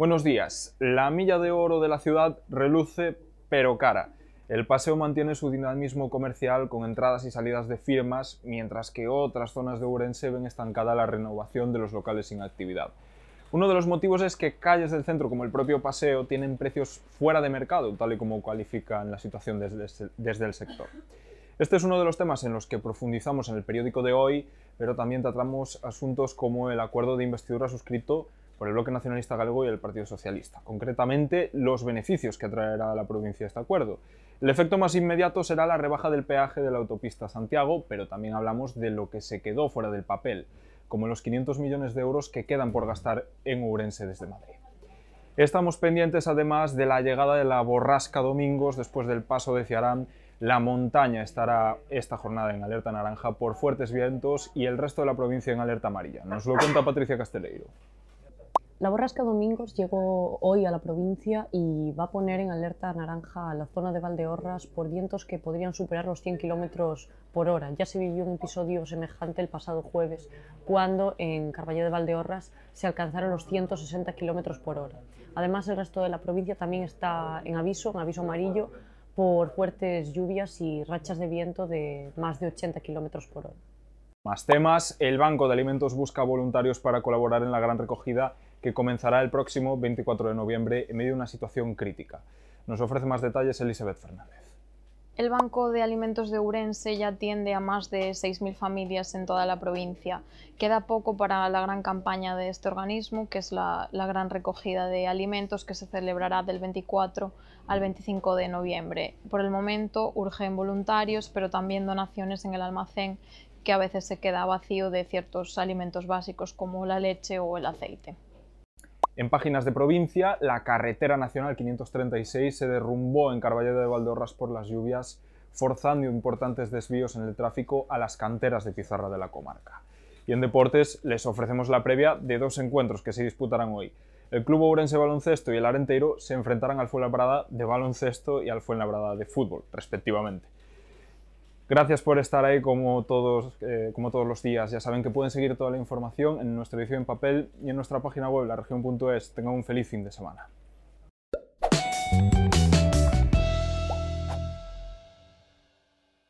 Buenos días. La milla de oro de la ciudad reluce pero cara. El paseo mantiene su dinamismo comercial con entradas y salidas de firmas, mientras que otras zonas de Ourense ven estancada la renovación de los locales sin actividad. Uno de los motivos es que calles del centro como el propio paseo tienen precios fuera de mercado, tal y como cualifican la situación desde, desde el sector. Este es uno de los temas en los que profundizamos en el periódico de hoy, pero también tratamos asuntos como el acuerdo de investidura suscrito por el Bloque Nacionalista Galego y el Partido Socialista. Concretamente, los beneficios que atraerá a la provincia este acuerdo. El efecto más inmediato será la rebaja del peaje de la autopista Santiago, pero también hablamos de lo que se quedó fuera del papel, como los 500 millones de euros que quedan por gastar en Ourense desde Madrid. Estamos pendientes además de la llegada de la borrasca Domingos después del paso de Ciarán. La montaña estará esta jornada en alerta naranja por fuertes vientos y el resto de la provincia en alerta amarilla. Nos lo cuenta Patricia Casteleiro. La borrasca Domingos llegó hoy a la provincia y va a poner en alerta naranja a la zona de Valdeorras por vientos que podrían superar los 100 km por hora. Ya se vivió un episodio semejante el pasado jueves, cuando en Carballé de Valdeorras se alcanzaron los 160 km por hora. Además, el resto de la provincia también está en aviso, en aviso amarillo, por fuertes lluvias y rachas de viento de más de 80 km por hora. Más temas, el Banco de Alimentos busca voluntarios para colaborar en la gran recogida que comenzará el próximo 24 de noviembre en medio de una situación crítica. Nos ofrece más detalles Elizabeth Fernández. El Banco de Alimentos de Urense ya atiende a más de 6.000 familias en toda la provincia. Queda poco para la gran campaña de este organismo, que es la, gran recogida de alimentos que se celebrará del 24 al 25 de noviembre. Por el momento urgen voluntarios, pero también donaciones en el almacén, que a veces se queda vacío de ciertos alimentos básicos como la leche o el aceite. En páginas de provincia, la carretera nacional 536 se derrumbó en Carballeda de Valdeorras por las lluvias, forzando importantes desvíos en el tráfico a las canteras de pizarra de la comarca. Y en deportes les ofrecemos la previa de dos encuentros que se disputarán hoy. El Club Ourense Baloncesto y el Arenteiro se enfrentarán al Fuenlabrada de baloncesto y al Fuenlabrada de fútbol, respectivamente. Gracias por estar ahí como todos, eh, como todos los días. Ya saben que pueden seguir toda la información en nuestra edición en papel y en nuestra página web, la región.es. Tengan un feliz fin de semana.